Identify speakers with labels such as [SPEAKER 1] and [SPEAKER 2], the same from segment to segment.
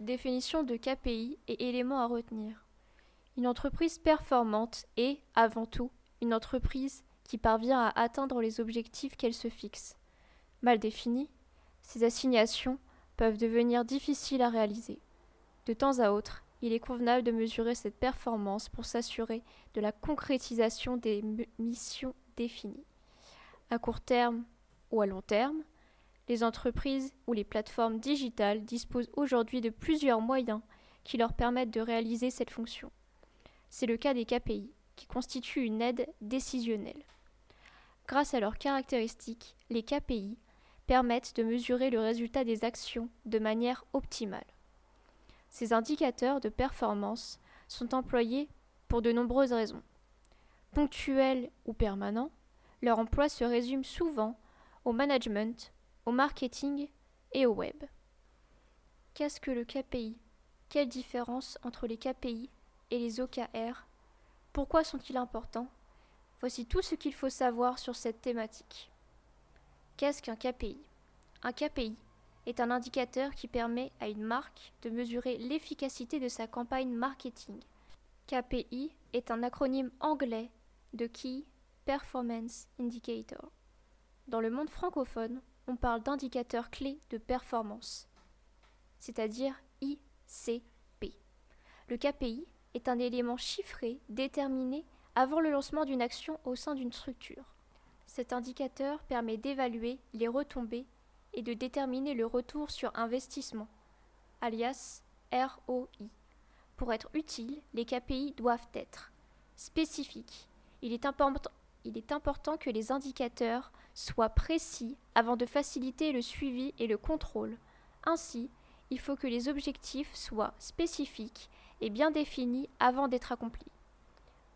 [SPEAKER 1] définition de KPI et éléments à retenir. Une entreprise performante est, avant tout, une entreprise qui parvient à atteindre les objectifs qu'elle se fixe. Mal définies, ces assignations peuvent devenir difficiles à réaliser. De temps à autre, il est convenable de mesurer cette performance pour s'assurer de la concrétisation des missions définies. À court terme ou à long terme, les entreprises ou les plateformes digitales disposent aujourd'hui de plusieurs moyens qui leur permettent de réaliser cette fonction. C'est le cas des KPI, qui constituent une aide décisionnelle. Grâce à leurs caractéristiques, les KPI permettent de mesurer le résultat des actions de manière optimale. Ces indicateurs de performance sont employés pour de nombreuses raisons. Ponctuels ou permanents, leur emploi se résume souvent au management, au marketing et au web. Qu'est-ce que le KPI Quelle différence entre les KPI et les OKR Pourquoi sont-ils importants? Voici tout ce qu'il faut savoir sur cette thématique. Qu'est-ce qu'un KPI Un KPI est un indicateur qui permet à une marque de mesurer l'efficacité de sa campagne marketing. KPI est un acronyme anglais de Key Performance Indicator. Dans le monde francophone, on parle d'indicateurs clés de performance, c'est-à-dire ICP. Le KPI est un élément chiffré déterminé avant le lancement d'une action au sein d'une structure. Cet indicateur permet d'évaluer les retombées et de déterminer le retour sur investissement, alias ROI. Pour être utiles, les KPI doivent être spécifiques. Il est important que les indicateurs soient précis avant de faciliter le suivi et le contrôle. Ainsi, il faut que les objectifs soient spécifiques et bien définis avant d'être accomplis.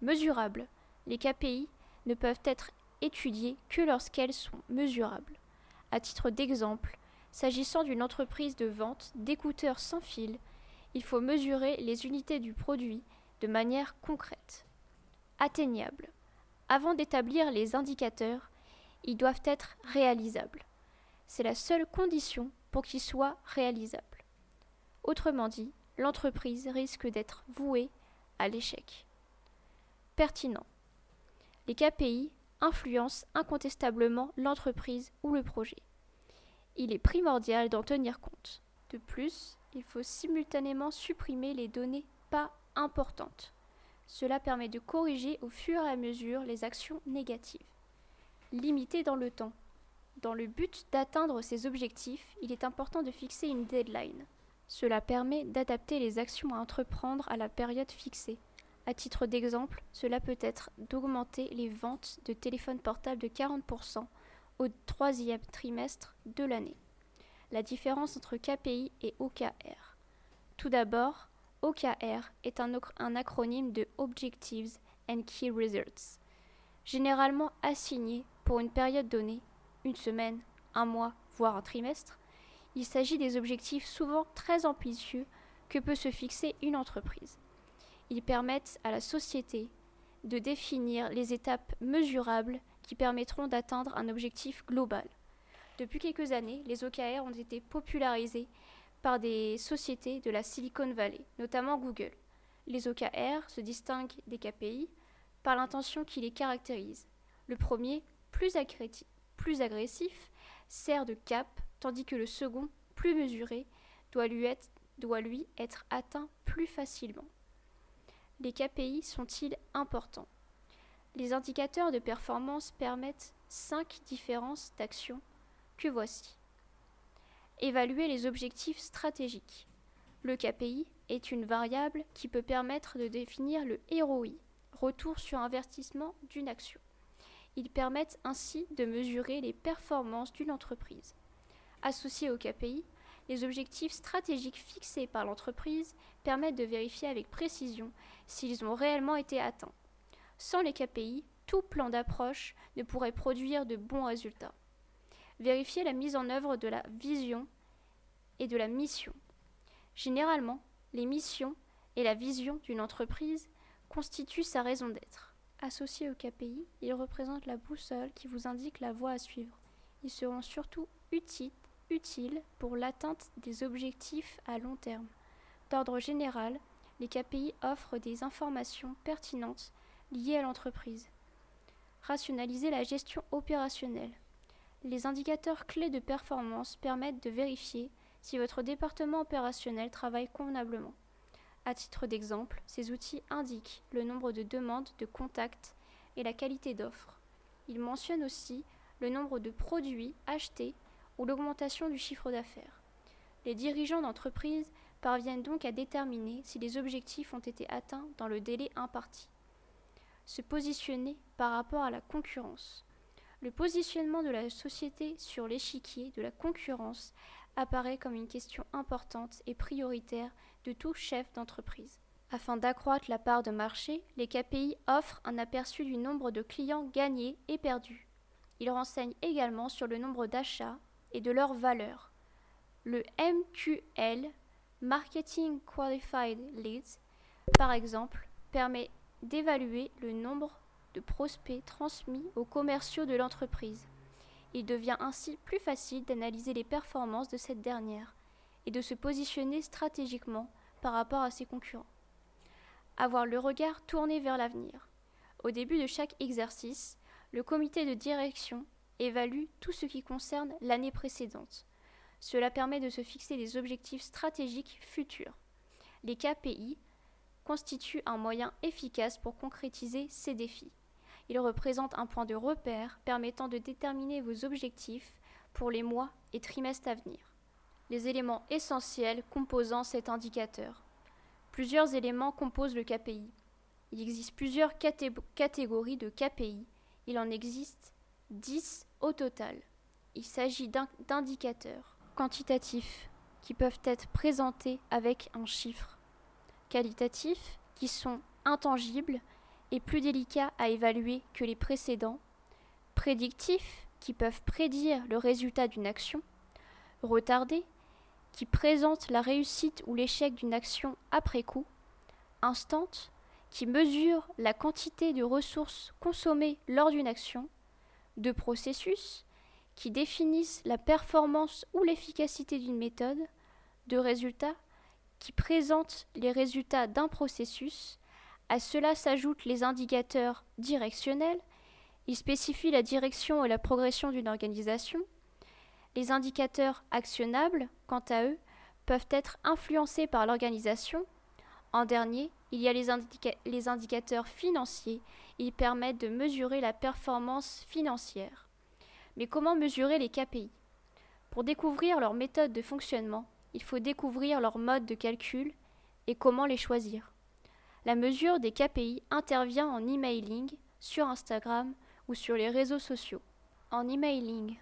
[SPEAKER 1] Mesurables. Les KPI ne peuvent être étudiées que lorsqu'elles sont mesurables. À titre d'exemple, s'agissant d'une entreprise de vente d'écouteurs sans fil, il faut mesurer les unités du produit de manière concrète. Atteignable. Avant d'établir les indicateurs, ils doivent être réalisables. C'est la seule condition pour qu'ils soient réalisables. Autrement dit, l'entreprise risque d'être vouée à l'échec. Pertinent. Les KPI influence incontestablement l'entreprise ou le projet. Il est primordial d'en tenir compte. De plus, il faut simultanément supprimer les données pas importantes. Cela permet de corriger au fur et à mesure les actions négatives. Limité dans le temps. Dans le but d'atteindre ces objectifs, il est important de fixer une deadline. Cela permet d'adapter les actions à entreprendre à la période fixée. À titre d'exemple, cela peut être d'augmenter les ventes de téléphones portables de 40% au troisième trimestre de l'année. La différence entre KPI et OKR. Tout d'abord, OKR est un, un, acronyme de Objectives and Key Results, généralement assigné pour une période donnée, une semaine, un mois, voire un trimestre. Il s'agit des objectifs souvent très ambitieux que peut se fixer une entreprise. Ils permettent à la société de définir les étapes mesurables qui permettront d'atteindre un objectif global. Depuis quelques années, les OKR ont été popularisés par des sociétés de la Silicon Valley, notamment Google. Les OKR se distinguent des KPI par l'intention qui les caractérise. Le premier, plus, agressif, sert de cap, tandis que le second, plus mesuré, doit lui être, atteint plus facilement. Les KPI sont-ils importants? Les indicateurs de performance permettent cinq différences d'action que voici. Évaluer les objectifs stratégiques. Le KPI est une variable qui peut permettre de définir le ROI, retour sur investissement d'une action. Ils permettent ainsi de mesurer les performances d'une entreprise. Associés au KPI, les objectifs stratégiques fixés par l'entreprise permettent de vérifier avec précision s'ils ont réellement été atteints. Sans les KPI, tout plan d'approche ne pourrait produire de bons résultats. Vérifier la mise en œuvre de la vision et de la mission. Généralement, les missions et la vision d'une entreprise constituent sa raison d'être. Associés au KPI, ils représentent la boussole qui vous indique la voie à suivre. Ils seront surtout utiles utile pour l'atteinte des objectifs à long terme. D'ordre général, les KPI offrent des informations pertinentes liées à l'entreprise. Rationaliser la gestion opérationnelle. Les indicateurs clés de performance permettent de vérifier si votre département opérationnel travaille convenablement. À titre d'exemple, ces outils indiquent le nombre de demandes de contacts et la qualité d'offres. Ils mentionnent aussi le nombre de produits achetés ou l'augmentation du chiffre d'affaires. Les dirigeants d'entreprise parviennent donc à déterminer si les objectifs ont été atteints dans le délai imparti. Se positionner par rapport à la concurrence. Le positionnement de la société sur l'échiquier de la concurrence apparaît comme une question importante et prioritaire de tout chef d'entreprise. Afin d'accroître la part de marché, les KPI offrent un aperçu du nombre de clients gagnés et perdus. Ils renseignent également sur le nombre d'achats et de leur valeur. Le MQL, Marketing Qualified Leads, par exemple, permet d'évaluer le nombre de prospects transmis aux commerciaux de l'entreprise. Il devient ainsi plus facile d'analyser les performances de cette dernière et de se positionner stratégiquement par rapport à ses concurrents. Avoir le regard tourné vers l'avenir. Au début de chaque exercice, le comité de direction évalue tout ce qui concerne l'année précédente. Cela permet de se fixer des objectifs stratégiques futurs. Les KPI constituent un moyen efficace pour concrétiser ces défis. Ils représentent un point de repère permettant de déterminer vos objectifs pour les mois et trimestres à venir. Les éléments essentiels composant cet indicateur. Plusieurs éléments composent le KPI. Il existe plusieurs catégories de KPI. Il en existe 10 au total. Il s'agit d'indicateurs quantitatifs qui peuvent être présentés avec un chiffre, qualitatifs qui sont intangibles et plus délicats à évaluer que les précédents, prédictifs qui peuvent prédire le résultat d'une action, retardés qui présentent la réussite ou l'échec d'une action après coup, instant qui mesure la quantité de ressources consommées lors d'une action, de processus qui définissent la performance ou l'efficacité d'une méthode, de résultats qui présentent les résultats d'un processus, à cela s'ajoutent les indicateurs directionnels, ils spécifient la direction et la progression d'une organisation. Les indicateurs actionnables, quant à eux, peuvent être influencés par l'organisation. En dernier, il y a les, indicateurs financiers, ils permettent de mesurer la performance financière. Mais comment mesurer les KPI Pour découvrir leur méthode de fonctionnement, il faut découvrir leur mode de calcul et comment les choisir. La mesure des KPI intervient en emailing, sur Instagram ou sur les réseaux sociaux. En emailing,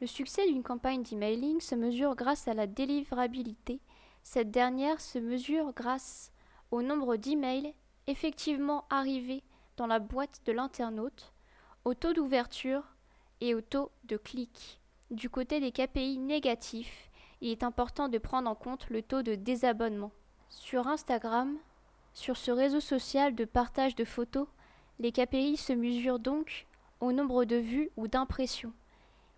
[SPEAKER 1] le succès d'une campagne d'emailing se mesure grâce à la délivrabilité. Cette dernière se mesure grâce au nombre d'emails effectivement arrivés dans la boîte de l'internaute, au taux d'ouverture et au taux de clic. Du côté des KPI négatifs, il est important de prendre en compte le taux de désabonnement. Sur Instagram, sur ce réseau social de partage de photos, les KPI se mesurent donc au nombre de vues ou d'impressions.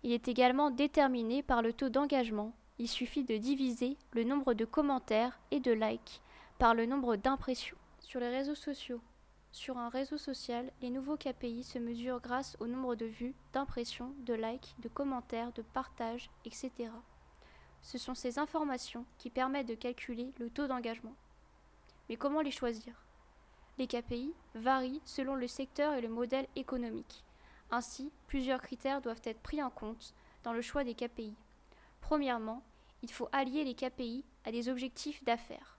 [SPEAKER 1] Il est également déterminé par le taux d'engagement. Il suffit de diviser le nombre de commentaires et de likes par le nombre d'impressions. Sur les réseaux sociaux. Sur un réseau social, les nouveaux KPI se mesurent grâce au nombre de vues, d'impressions, de likes, de commentaires, de partages, etc. Ce sont ces informations qui permettent de calculer le taux d'engagement. Mais comment les choisir? Les KPI varient selon le secteur et le modèle économique. Ainsi, plusieurs critères doivent être pris en compte dans le choix des KPI. Premièrement, il faut allier les KPI à des objectifs d'affaires.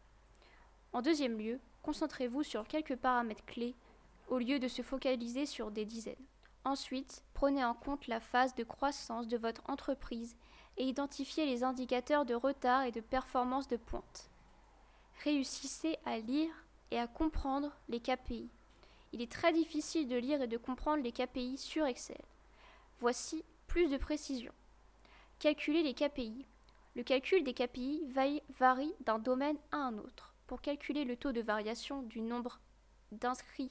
[SPEAKER 1] En deuxième lieu, concentrez-vous sur quelques paramètres clés au lieu de se focaliser sur des dizaines. Ensuite, prenez en compte la phase de croissance de votre entreprise et identifiez les indicateurs de retard et de performance de pointe réussissez à lire et à comprendre les KPI. Il est très difficile de lire et de comprendre les KPI sur Excel. Voici plus de précision. Calculer les KPI. Le calcul des KPI varie d'un domaine à un autre. Pour calculer le taux de variation du nombre d'inscrits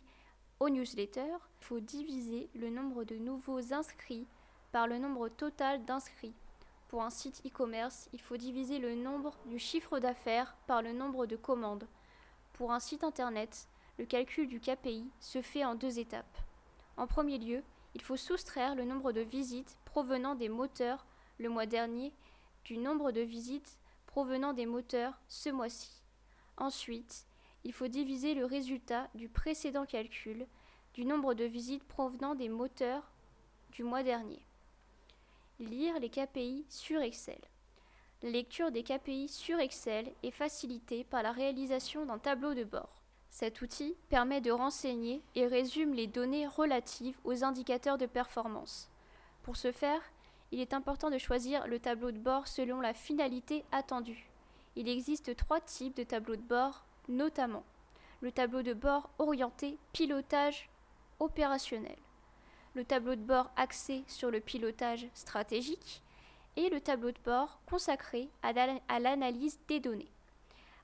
[SPEAKER 1] au newsletter, il faut diviser le nombre de nouveaux inscrits par le nombre total d'inscrits. pour un site e-commerce, il faut diviser le nombre du chiffre d'affaires par le nombre de commandes. Pour un site internet, le calcul du KPI se fait en deux étapes. En premier lieu, il faut soustraire le nombre de visites provenant des moteurs le mois dernier du nombre de visites provenant des moteurs ce mois-ci. Ensuite, il faut diviser le résultat du précédent calcul du nombre de visites provenant des moteurs du mois dernier. Lire les KPI sur Excel. La lecture des KPI sur Excel est facilitée par la réalisation d'un tableau de bord. Cet outil permet de renseigner et résume les données relatives aux indicateurs de performance. Pour ce faire, il est important de choisir le tableau de bord selon la finalité attendue. Il existe trois types de tableaux de bord, notamment le tableau de bord orienté pilotage opérationnel, le tableau de bord axé sur le pilotage stratégique et le tableau de bord consacré à l'analyse des données.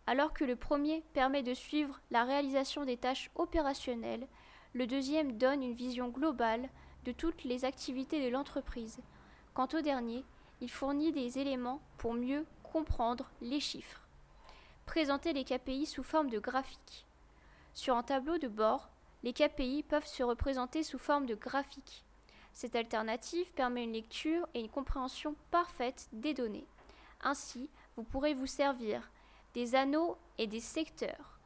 [SPEAKER 1] Alors que le premier permet de suivre la réalisation des tâches opérationnelles, le deuxième donne une vision globale de toutes les activités de l'entreprise. Quant au dernier, il fournit des éléments pour mieux comprendre les chiffres. Présenter les KPI sous forme de graphique. Sur un tableau de bord, les KPI peuvent se représenter sous forme de graphique. Cette alternative permet une lecture et une compréhension parfaite des données. Ainsi, vous pourrez vous servir des anneaux et des secteurs.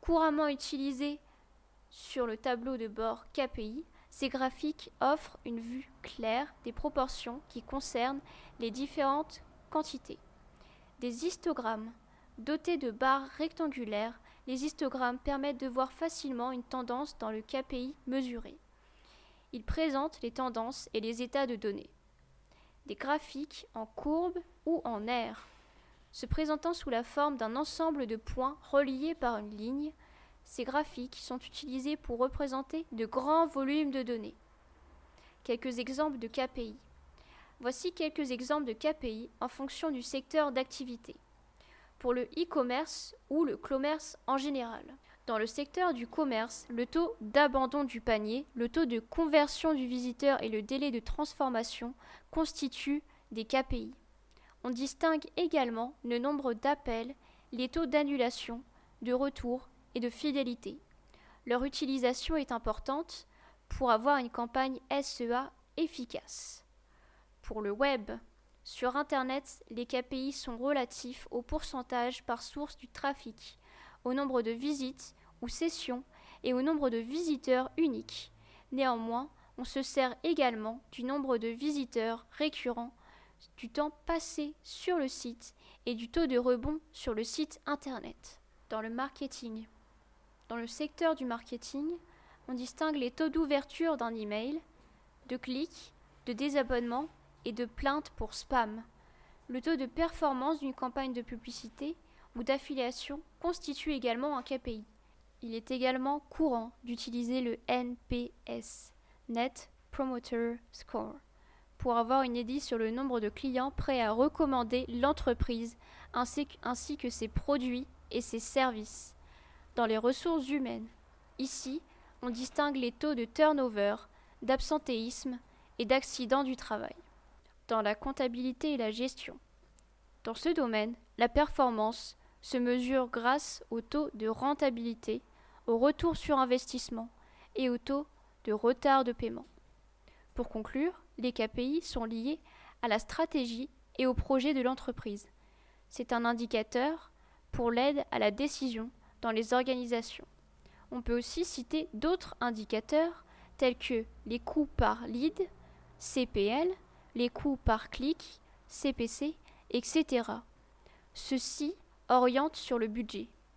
[SPEAKER 1] Couramment utilisés sur le tableau de bord KPI, ces graphiques offrent une vue claire des proportions qui concernent les différentes quantités. Des histogrammes. Dotés de barres rectangulaires, les histogrammes permettent de voir facilement une tendance dans le KPI mesuré. Ils présentent les tendances et les états de données. Des graphiques en courbe ou en aire. Se présentant sous la forme d'un ensemble de points reliés par une ligne, ces graphiques sont utilisés pour représenter de grands volumes de données. Quelques exemples de KPI. Voici quelques exemples de KPI en fonction du secteur d'activité. Pour le e-commerce ou le commerce en général. Dans le secteur du commerce, le taux d'abandon du panier, le taux de conversion du visiteur et le délai de transformation constituent des KPI. On distingue également le nombre d'appels, les taux d'annulation, de retour et de fidélité. Leur utilisation est importante pour avoir une campagne SEA efficace. Pour le web, sur Internet, les KPI sont relatifs au pourcentage par source du trafic, au nombre de visites ou sessions et au nombre de visiteurs uniques. Néanmoins, on se sert également du nombre de visiteurs récurrents, du temps passé sur le site et du taux de rebond sur le site Internet. Dans le marketing, dans le secteur du marketing, on distingue les taux d'ouverture d'un email, de clics, de désabonnement et de plaintes pour spam. Le taux de performance d'une campagne de publicité ou d'affiliation constitue également un KPI. Il est également courant d'utiliser le NPS, Net Promoter Score, pour avoir une idée sur le nombre de clients prêts à recommander l'entreprise ainsi que ses produits et ses services dans les ressources humaines. Ici, on distingue les taux de turnover, d'absentéisme et d'accident du travail. Dans la comptabilité et la gestion. Dans ce domaine, la performance se mesure grâce au taux de rentabilité, au retour sur investissement et au taux de retard de paiement. Pour conclure, les KPI sont liés à la stratégie et au projet de l'entreprise. C'est un indicateur pour l'aide à la décision dans les organisations. On peut aussi citer d'autres indicateurs tels que les coûts par lead, CPL, les coûts par clic, CPC, etc. Ceux-ci orientent sur le budget.